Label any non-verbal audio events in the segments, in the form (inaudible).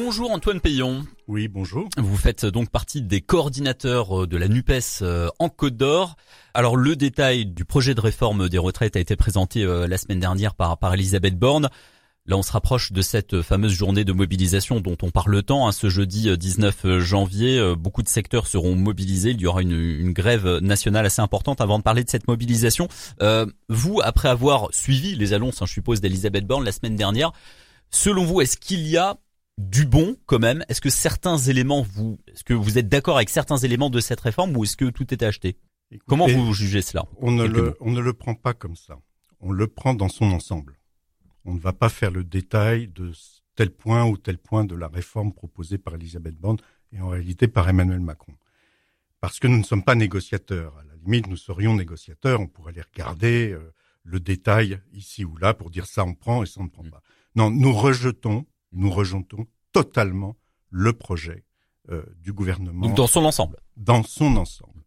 Bonjour Antoine Payon. Oui, bonjour. Vous faites donc partie des coordinateurs de la NUPES euh, en Côte d'Or. Alors le détail du projet de réforme des retraites a été présenté euh, la semaine dernière par, par Elisabeth Borne. Là, on se rapproche de cette fameuse journée de mobilisation dont on parle tant. Hein, ce jeudi 19 euh, janvier, beaucoup de secteurs seront mobilisés. Il y aura une, une grève nationale assez importante. Avant de parler de cette mobilisation, euh, vous, après avoir suivi les annonces, hein, je suppose, d'Elisabeth Borne la semaine dernière, selon vous, est-ce qu'il y a du bon quand même Est-ce que certains éléments, vous, est-ce que vous êtes d'accord avec certains éléments de cette réforme ou est-ce que tout est acheté? Comment vous jugez cela on ne, le, on ne le prend pas comme ça. On le prend dans son ensemble. On ne va pas faire le détail de tel point ou tel point de la réforme proposée par Elisabeth Borne et en réalité par Emmanuel Macron. Parce que nous ne sommes pas négociateurs. À la limite, nous serions négociateurs. On pourrait les regarder, euh, le détail ici ou là pour dire ça on prend et ça on ne prend pas. Non, nous rejetons nous rejetons totalement le projet euh, du gouvernement. Donc dans son ensemble. Dans son ensemble.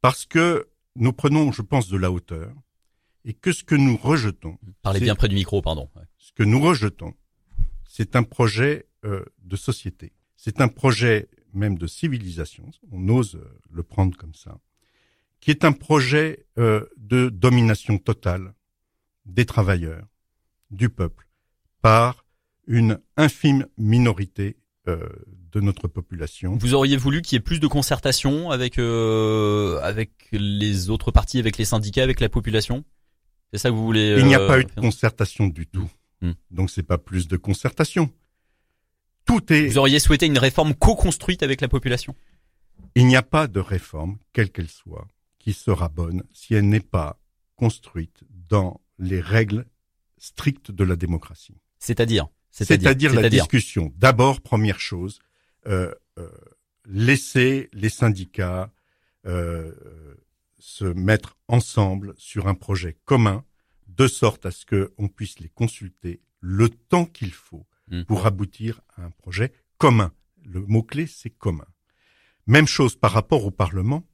Parce que nous prenons, je pense, de la hauteur et que ce que nous rejetons. Parlez bien près du micro, pardon. Ce que nous rejetons, c'est un projet euh, de société. C'est un projet même de civilisation, on ose euh, le prendre comme ça, qui est un projet euh, de domination totale des travailleurs, du peuple, par une infime minorité euh, de notre population. Vous auriez voulu qu'il y ait plus de concertation avec euh, avec les autres partis, avec les syndicats, avec la population? C'est ça que vous voulez Il n'y a pas euh, eu de concertation du tout. Donc hmm. Donc c'est pas plus de concertation. Tout est. Vous auriez souhaité une réforme co-construite avec la population? Il n'y a pas de réforme, quelle qu'elle soit, qui sera bonne si elle n'est pas construite dans les règles strictes de la démocratie. C'est-à-dire? C'est-à-dire la discussion. D'abord, première chose, euh, euh, laisser les syndicats euh, se mettre ensemble sur un projet commun, de sorte à ce qu'on puisse les consulter le temps qu'il faut hmm. pour aboutir à un projet commun. Le mot-clé, c'est commun. Même chose par rapport au Parlement,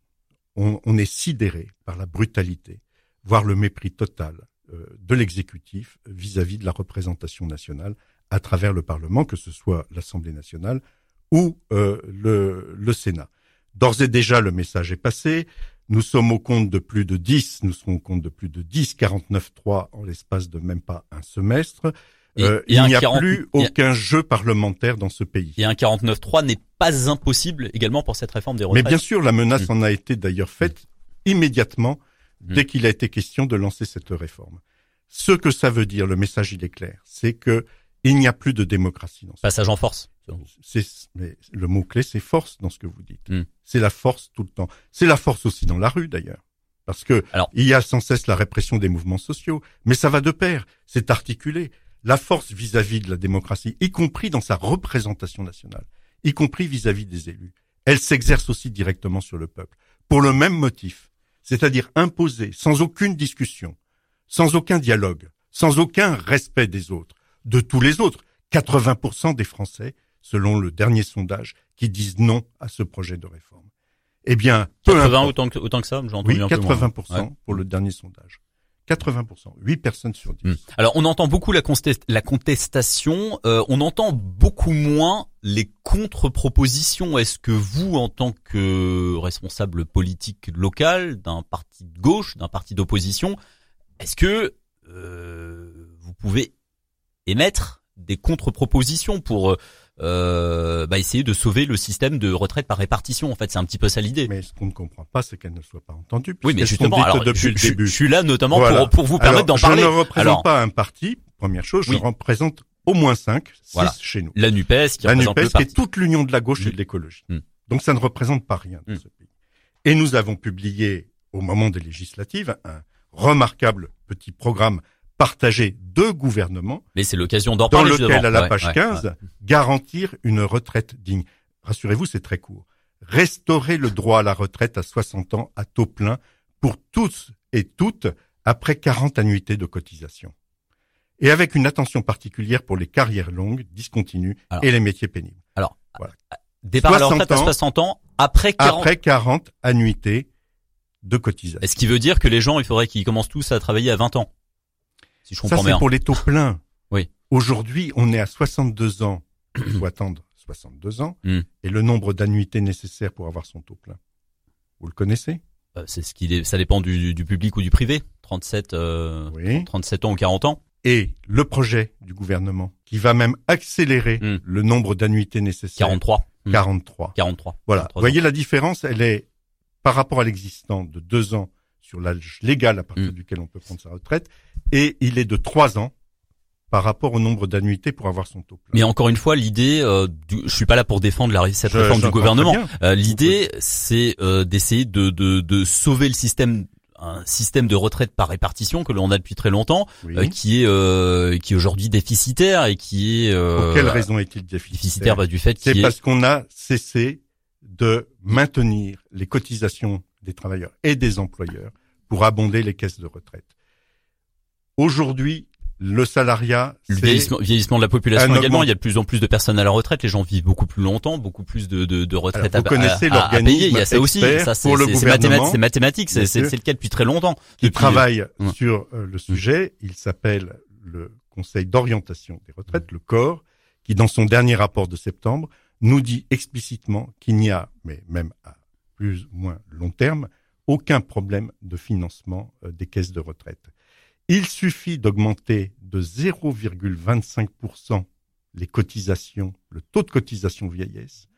on, on est sidéré par la brutalité, voire le mépris total euh, de l'exécutif vis-à-vis de la représentation nationale à travers le Parlement, que ce soit l'Assemblée nationale ou euh, le, le, Sénat. D'ores et déjà, le message est passé. Nous sommes au compte de plus de 10, nous serons au compte de plus de 10, 49-3 en l'espace de même pas un semestre. Euh, il n'y a plus aucun jeu parlementaire dans ce pays. Et un 49-3 n'est pas impossible également pour cette réforme des retraites. Mais bien sûr, la menace mmh. en a été d'ailleurs faite mmh. immédiatement mmh. dès qu'il a été question de lancer cette réforme. Ce que ça veut dire, le message il est clair, c'est que il n'y a plus de démocratie. Dans ce Passage en force. C'est, mais le mot clé, c'est force dans ce que vous dites. Hmm. C'est la force tout le temps. C'est la force aussi dans la rue d'ailleurs, parce que Alors, il y a sans cesse la répression des mouvements sociaux, mais ça va de pair. C'est articulé. La force vis-à-vis de la démocratie, y compris dans sa représentation nationale, y compris vis-à-vis des élus, elle s'exerce aussi directement sur le peuple pour le même motif, c'est-à-dire imposer sans aucune discussion, sans aucun dialogue, sans aucun respect des autres de tous les autres. 80% des Français, selon le dernier sondage, qui disent non à ce projet de réforme. Eh bien, peu 80 autant que, autant que ça, j'ai entendu Oui, 80% pour le dernier sondage. 80%, 8 personnes sur 10. Hmm. Alors on entend beaucoup la, la contestation, euh, on entend beaucoup moins les contre-propositions. Est-ce que vous, en tant que responsable politique local d'un parti de gauche, d'un parti d'opposition, est-ce que euh, vous pouvez émettre des contre-propositions pour euh, bah, essayer de sauver le système de retraite par répartition. En fait, c'est un petit peu ça l'idée. Mais ce qu'on ne comprend pas, c'est qu'elle ne soit pas entendue. Oui, mais justement, alors, depuis je, le début. je, suis là notamment pour, pour vous permettre d'en parler. Je ne représente pas un parti. Première chose, je représente au moins cinq, six chez nous. La Nupes, qui la Nupes, qui est toute l'union de la gauche et de l'écologie. Mm. Donc ça ne représente pas rien dans mm. ce pays. Et nous avons publié au moment des législatives un remarquable petit programme partagé de gouvernements. Mais c'est l'occasion d'en parler. Dans lequel, à la page 15, garantir une retraite digne. Rassurez-vous, c'est très court. Restaurer le droit à la retraite à 60 ans à taux plein pour tous et toutes après 40 annuités de cotisation. Et avec une attention particulière pour les carrières longues, discontinues et les métiers pénibles. Alors, voilà. départ à la retraite à 60 ans après 40... Après 40 annuités de cotisation. Est-ce qui veut dire que les gens, il faudrait qu'ils commencent tous à travailler à 20 ans? Ça, c'est pour les taux pleins. Oui. Aujourd'hui, on est à 62 ans. Il (clears throat) faut attendre 62 ans, Hmm. et le nombre d'annuités nécessaires pour avoir son taux plein. Vous le connaissez? Euh, C'est ce qui, ça dépend du, du public ou du privé. 37, euh, Oui. 37 ans ou 40 ans. Et le projet du gouvernement, qui va même accélérer Hmm. le nombre d'annuités nécessaires, 43. Hmm. 43. 43. Voilà. 43 Vous voyez la différence, elle est par rapport à l'existant de deux ans sur l'âge légal à partir Mm. duquel on peut prendre sa retraite, et il est de trois ans par rapport au nombre d'annuités pour avoir son taux plein. Mais encore une fois, l'idée, euh, du- je suis pas là pour défendre la, cette Je- réforme du gouvernement. Euh, l'idée, c'est euh, d'essayer de, de, de sauver le système, un système de retraite par répartition que l'on a depuis très longtemps, Oui. euh, qui est euh, qui est aujourd'hui déficitaire et qui est euh, Pour quelle raison est-il déficitaire? Déficitaire bah, du fait C'est est parce qu'on a cessé de maintenir les cotisations des travailleurs et des employeurs pour abonder les caisses de retraite. Aujourd'hui, le salariat, le vieillissement, vieillissement de la population également. Il y a de plus en plus de personnes à la retraite. Les gens vivent beaucoup plus longtemps, beaucoup plus de, de, de retraites à, connaissez à- à- payer. Il y a ça aussi. Ça, c'est mathématique. C'est mathématique. Le cas depuis très longtemps. qui Depuis- travaille Ouais. sur euh, le sujet. Il s'appelle le Conseil d'orientation des retraites, le COR, qui dans son dernier rapport de septembre nous dit explicitement qu'il n'y a, mais même à plus ou moins long terme, aucun problème de financement euh, des caisses de retraite. Il suffit d'augmenter de 0,25% les cotisations, le taux de cotisation vieillesse,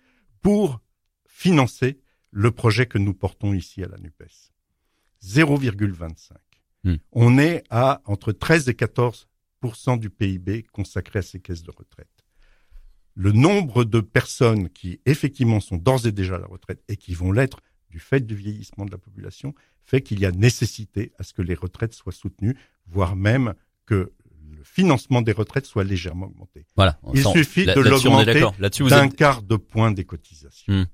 pour financer le projet que nous portons ici à la NUPES. 0,25. Hmm. On est à entre 13 et 14% du PIB consacré à ces caisses de retraite. Le nombre de personnes qui effectivement sont d'ores et déjà à la retraite et qui vont l'être du fait du vieillissement de la population fait qu'il y a nécessité à ce que les retraites soient soutenues, voire même que le financement des retraites soit légèrement augmenté. Voilà. Il suffit là- de l'augmenter d'un êtes, quart de point des cotisations. Hmm.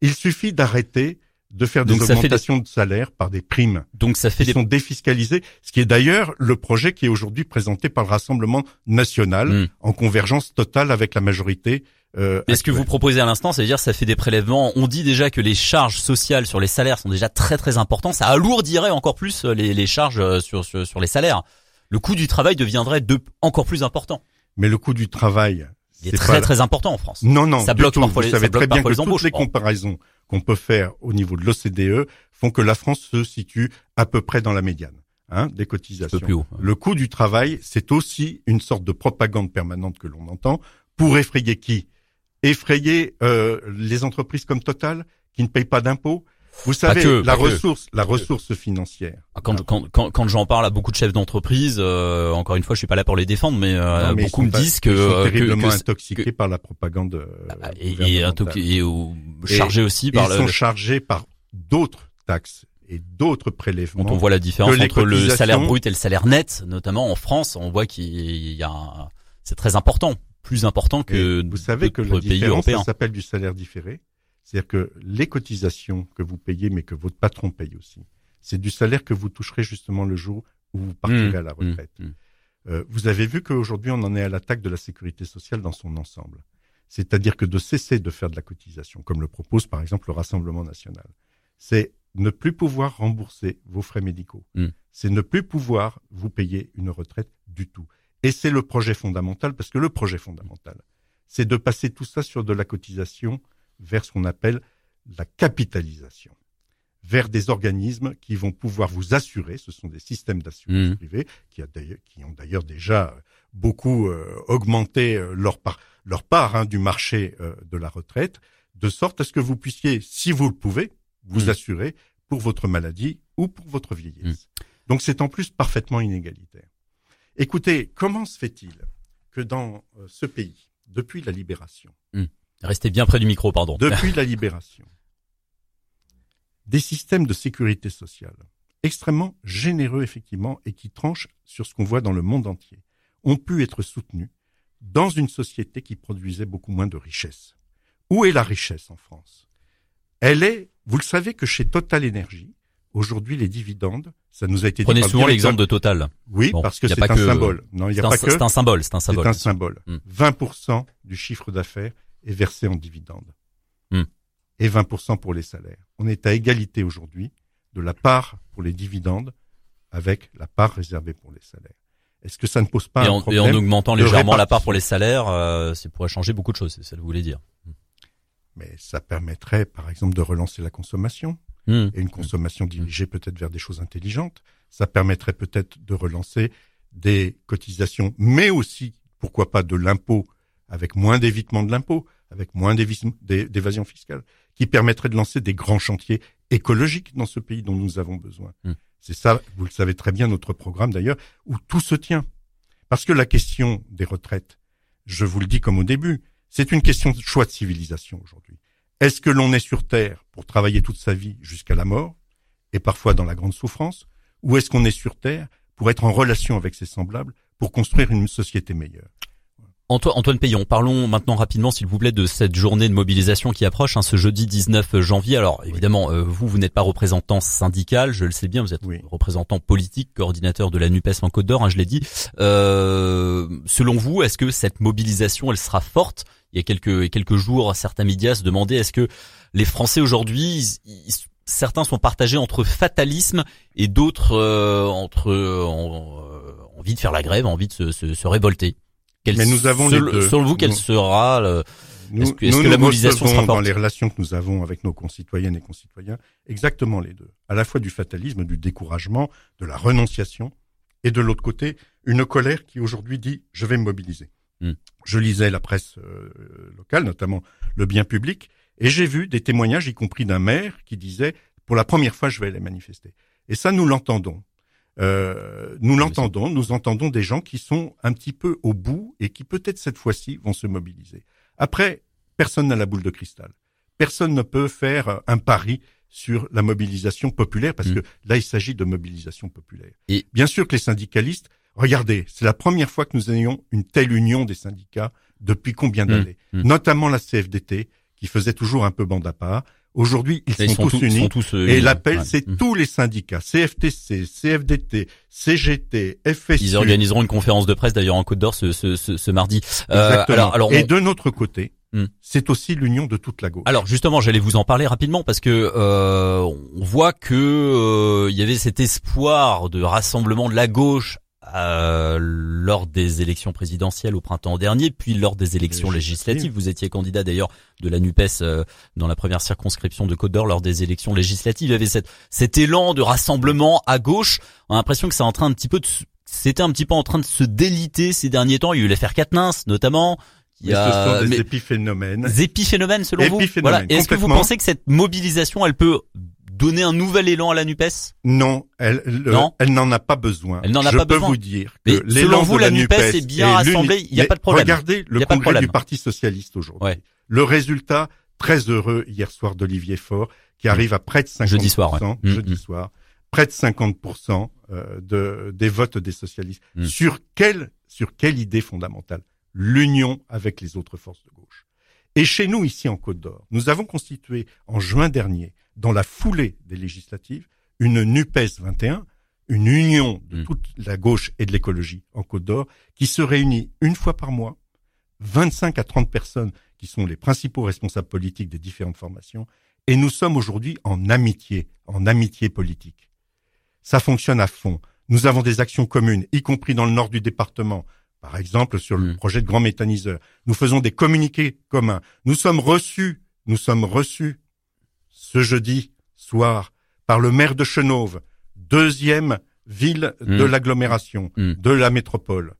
Il suffit d'arrêter de faire des Donc augmentations de salaire par des primes donc ça fait qui des sont défiscalisées, ce qui est d'ailleurs le projet qui est aujourd'hui présenté par le Rassemblement national Hmm. en convergence totale avec la majorité. Euh, Mais ce que vous proposez à l'instant, ça veut dire que ça fait des prélèvements. On dit déjà que les charges sociales sur les salaires sont déjà très très importantes. Ça alourdirait encore plus euh, les, les charges euh, sur, sur, sur les salaires. Le coût du travail deviendrait de, encore plus important. Mais le coût du travail, Il est très très important en France. Non, non, Ça bloque tout. parfois Vous les- savez ça bloque très bien que les embauches. toutes les comparaisons qu'on peut faire au niveau de l'OCDE font que la France se situe à peu près dans la médiane hein, des cotisations. plus haut. Le coût du travail, c'est aussi une sorte de propagande permanente que l'on entend pour effrayer qui? Effrayer euh, les entreprises comme Total qui ne payent pas d'impôts? Vous savez, que, la que. ressource, la ressource financière. Quand, quand, quand, quand j'en parle à beaucoup de chefs d'entreprise, euh, encore une fois, je suis pas là pour les défendre, mais, euh, Non, mais ils beaucoup me pas- disent que, ils sont euh, terriblement que- intoxiqués par la propagande euh, Ah, et, et, et chargés aussi par Ils le, sont chargés par d'autres taxes et d'autres prélèvements. quand on voit la différence entre le salaire brut et le salaire net, notamment en France, on voit qu'il y a, un- c'est très important, plus important que vous savez que la pays différence, ça s'appelle du salaire différé. C'est-à-dire que les cotisations que vous payez, mais que votre patron paye aussi, c'est du salaire que vous toucherez justement le jour où vous partirez Mmh, à la retraite. mmh, mmh. Euh, vous avez vu qu'aujourd'hui, on en est à l'attaque de la sécurité sociale dans son ensemble. C'est-à-dire que de cesser de faire de la cotisation, comme le propose par exemple le Rassemblement national, c'est ne plus pouvoir rembourser vos frais médicaux. C'est ne plus pouvoir vous payer une retraite du tout. Et c'est le projet fondamental, parce que le projet fondamental, c'est de passer tout ça sur de la cotisation vers ce qu'on appelle la capitalisation, vers des organismes qui vont pouvoir vous assurer, ce sont des systèmes d'assurance Mhm. privée qui, a d'ailleurs- qui ont d'ailleurs déjà beaucoup euh, augmenté euh, leur part, leur part hein, du marché euh, de la retraite, de sorte à ce que vous puissiez, si vous le pouvez, vous Mhm. assurer pour votre maladie ou pour votre vieillesse. Donc c'est en plus parfaitement inégalitaire. Écoutez, comment se fait-il que dans euh, ce pays, depuis la libération, Restez bien près du micro, pardon. depuis (laughs) la libération, des systèmes de sécurité sociale extrêmement généreux effectivement et qui tranchent sur ce qu'on voit dans le monde entier ont pu être soutenus dans une société qui produisait beaucoup moins de richesses. Où est la richesse en France? Elle est, vous le savez que chez Total Energy, aujourd'hui les dividendes, ça nous a été dit Prenez le souvent l'exemple de Total. Oui, Bon, parce que a c'est un que- symbole. Non, il n'y C'est a un, pas que c'est un symbole, c'est un c'est symbole. un symbole. Mm. 20% du chiffre d'affaires est versé en dividendes. Mm. Et 20% pour les salaires. On est à égalité aujourd'hui de la part pour les dividendes avec la part réservée pour les salaires. Est-ce que ça ne pose pas un problème Et en augmentant légèrement la part pour les salaires, euh, ça pourrait changer beaucoup de choses, c'est ça que vous voulez dire. Mais ça permettrait, par exemple, de relancer la consommation. Hmm. Et une consommation dirigée peut-être vers des choses intelligentes. Ça permettrait peut-être de relancer des cotisations, mais aussi, pourquoi pas, de l'impôt, avec moins d'évitement de l'impôt, avec moins d'évasion fiscale, qui permettrait de lancer des grands chantiers écologiques dans ce pays dont nous avons besoin. Hmm. C'est ça, vous le savez très bien, notre programme d'ailleurs, où tout se tient. Parce que la question des retraites, je vous le dis comme au début, c'est une question de choix de civilisation aujourd'hui. Est-ce que l'on est sur Terre pour travailler toute sa vie jusqu'à la mort, et parfois dans la grande souffrance, ou est-ce qu'on est sur Terre pour être en relation avec ses semblables, pour construire une société meilleure? Antoine Payon, parlons maintenant rapidement, s'il vous plaît, de cette journée de mobilisation qui approche, hein, ce jeudi 19 janvier. Alors, évidemment, euh, vous, vous n'êtes pas représentant syndical, je le sais bien, vous êtes représentant politique, coordinateur de la NUPES en Côte d'Or, hein, je l'ai dit. Euh, selon vous, est-ce que cette mobilisation, elle sera forte? Il y a quelques, quelques jours, certains médias se demandaient, est-ce que les Français aujourd'hui, certains sont partagés entre fatalisme et d'autres euh, entre envie de faire la grève, envie de se, se, se révolter? Mais nous avons les deux. Selon vous, quelle sera le, est-ce que, est que la mobilisation sera dans les relations que nous avons avec nos concitoyennes et concitoyens exactement les deux, à la fois du fatalisme, du découragement, de la renonciation, et de l'autre côté une colère qui aujourd'hui dit je vais me mobiliser. Hmm. Je lisais la presse euh, locale, notamment le bien public, et j'ai vu des témoignages, y compris d'un maire, qui disait pour la première fois je vais aller manifester. Et ça nous l'entendons. Euh, nous l'entendons, nous entendons des gens qui sont un petit peu au bout et qui peut-être cette fois-ci vont se mobiliser. Après, personne n'a la boule de cristal. Personne ne peut faire un pari sur la mobilisation populaire parce mm. que là, il s'agit de mobilisation populaire. Et bien sûr que les syndicalistes, regardez, c'est la première fois que nous ayons une telle union des syndicats depuis combien mm. d'années, mm. notamment la CFDT qui faisait toujours un peu bande à part, Aujourd'hui, ils, sont, tous unis. Euh, et l'appel, c'est mmh. tous les syndicats, CFTC, CFDT, CGT, FSU. Ils organiseront une conférence de presse d'ailleurs en Côte d'Or ce, ce, ce, mardi. Euh, alors, alors, et de notre côté, mmh. c'est aussi l'union de toute la gauche. Alors justement, j'allais vous en parler rapidement parce que euh, on voit que euh, il y avait cet espoir de rassemblement de la gauche euh, lors des élections présidentielles au printemps dernier, puis lors des élections législatives. Vous étiez candidat d'ailleurs de la NUPES euh, dans la première circonscription de Côte d'Or lors des élections législatives. Il y avait cette, cet élan de rassemblement à gauche. On a l'impression que c'est en train un petit peu de, c'était un petit peu en train de se déliter ces derniers temps. Il y a eu l'affaire Katnins notamment. Il y a ce sont des épiphénomènes. Des épiphénomènes selon vous. Voilà. Est-ce que vous pensez que cette mobilisation, elle peut donner un nouvel élan à la Nupes? Non, elle, elle n'en a pas besoin. Elle n'en a Je peux vous dire que selon vous, la, Nupes, est bien rassemblée. Il n'y a pas de problème. Regardez le congrès du Parti socialiste aujourd'hui. Le résultat très heureux hier soir d'Olivier Faure, qui mm. arrive à près de 50%, jeudi soir, mm, jeudi mm. soir, près de 50% euh, de, des votes des socialistes. Sur quelle, sur quelle idée fondamentale? L'union avec les autres forces de gauche. Et chez nous, ici en Côte d'Or, nous avons constitué en juin dernier dans la foulée des législatives, une NUPES 21, une union de mm. toute la gauche et de l'écologie en Côte d'Or, qui se réunit une fois par mois, 25 à 30 personnes qui sont les principaux responsables politiques des différentes formations, et nous sommes aujourd'hui en amitié, en amitié politique. Ça fonctionne à fond. Nous avons des actions communes, y compris dans le nord du département, par exemple sur le mm. projet de grand méthaniseur. Nous faisons des communiqués communs. Nous sommes reçus, nous sommes reçus ce jeudi soir par le maire de Chenauve, deuxième ville de hmm. l'agglomération, hmm. de la métropole.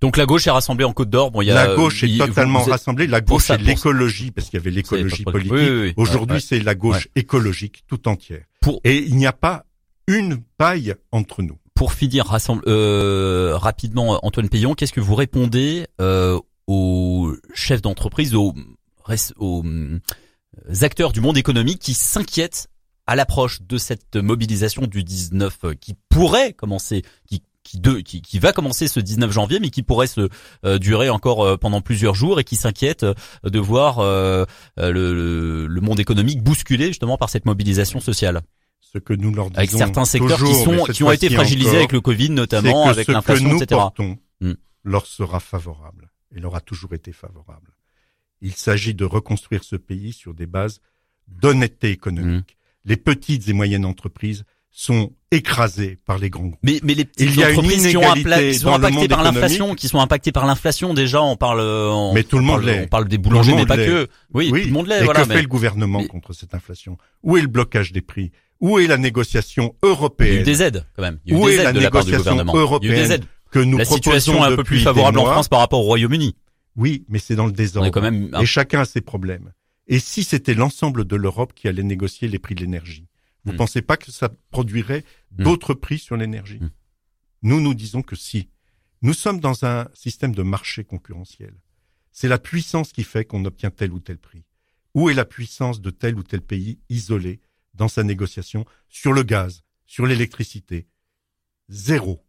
Donc la gauche est rassemblée en Côte d'Or. Bon, il y a, la gauche est totalement rassemblée. La gauche c'est l'écologie parce qu'il y avait l'écologie politique. Aujourd'hui, c'est la gauche écologique tout entière. Et il n'y a pas une paille entre nous. Pour finir euh, rapidement, Antoine Payon, qu'est-ce que vous répondez euh, aux chefs d'entreprise, aux, aux acteurs du monde économique qui s'inquiètent à l'approche de cette mobilisation du 19 euh, qui pourrait commencer, qui va commencer ce 19 janvier, mais qui pourrait se euh, durer encore euh, pendant plusieurs jours et qui s'inquiète de voir le, le, monde économique bousculé justement par cette mobilisation sociale. Ce que nous leur disons avec certains secteurs qui sont qui ont été fragilisés avec le Covid notamment, avec l'inflation, etc. Portons hmm. leur sera favorable et leur a toujours été favorable. Il s'agit de reconstruire ce pays sur des bases d'honnêteté économique. Mmh. Les petites et moyennes entreprises sont écrasés par les grands groupes. Mais, mais les petites entreprises qui, ont qui sont impactées par l'inflation, qui sont impactées par l'inflation, déjà, on parle, on, mais tout le monde parle, on parle des boulangers, mais pas que. Oui, tout le monde l'est. Et voilà, que fait le gouvernement contre cette inflation? Où est le blocage des prix? Où est la négociation européenne Il y a eu des aides, quand même. Il y a eu Où des est aides la de négociation la européenne Il y a eu des aides. que nous La situation est un peu plus favorable en France par rapport au Royaume-Uni. Oui, mais c'est dans le désordre. Quand même Et chacun a ses problèmes. Et si c'était l'ensemble de l'Europe qui allait négocier les prix de l'énergie vous ne hmm. pensez pas que ça produirait hmm. d'autres prix sur l'énergie hmm. Nous, nous disons que si. Nous sommes dans un système de marché concurrentiel. C'est la puissance qui fait qu'on obtient tel ou tel prix. Où est la puissance de tel ou tel pays isolé dans sa négociation sur le gaz, sur l'électricité Zéro.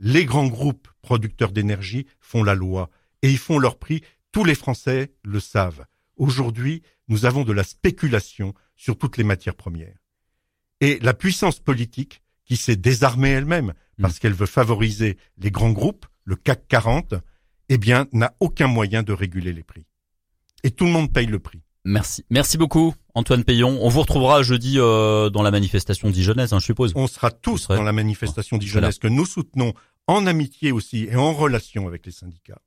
Les grands groupes producteurs d'énergie font la loi et ils font leur prix. Tous les Français le savent. Aujourd'hui, nous avons de la spéculation sur toutes les matières premières. Et la puissance politique, qui s'est désarmée elle-même, parce mm. qu'elle veut favoriser les grands groupes, le CAC 40, eh bien, n'a aucun moyen de réguler les prix. Et tout le monde paye le prix. Merci. Merci beaucoup, Antoine Payon. On vous retrouvera jeudi euh, dans la manifestation dijonnaise, hein, je suppose. On sera tous dans la manifestation dijonnaise que nous soutenons en amitié aussi et en relation avec les syndicats.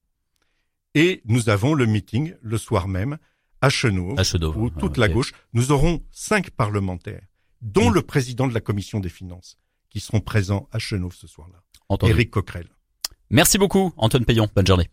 Et nous avons le meeting le soir même à Chenauve, où toute la gauche, nous aurons cinq parlementaires dont mm. le président de la commission des finances, qui seront présents à Chenauve ce soir-là. Éric Coquerel. Merci beaucoup, Antoine Payon. Bonne journée.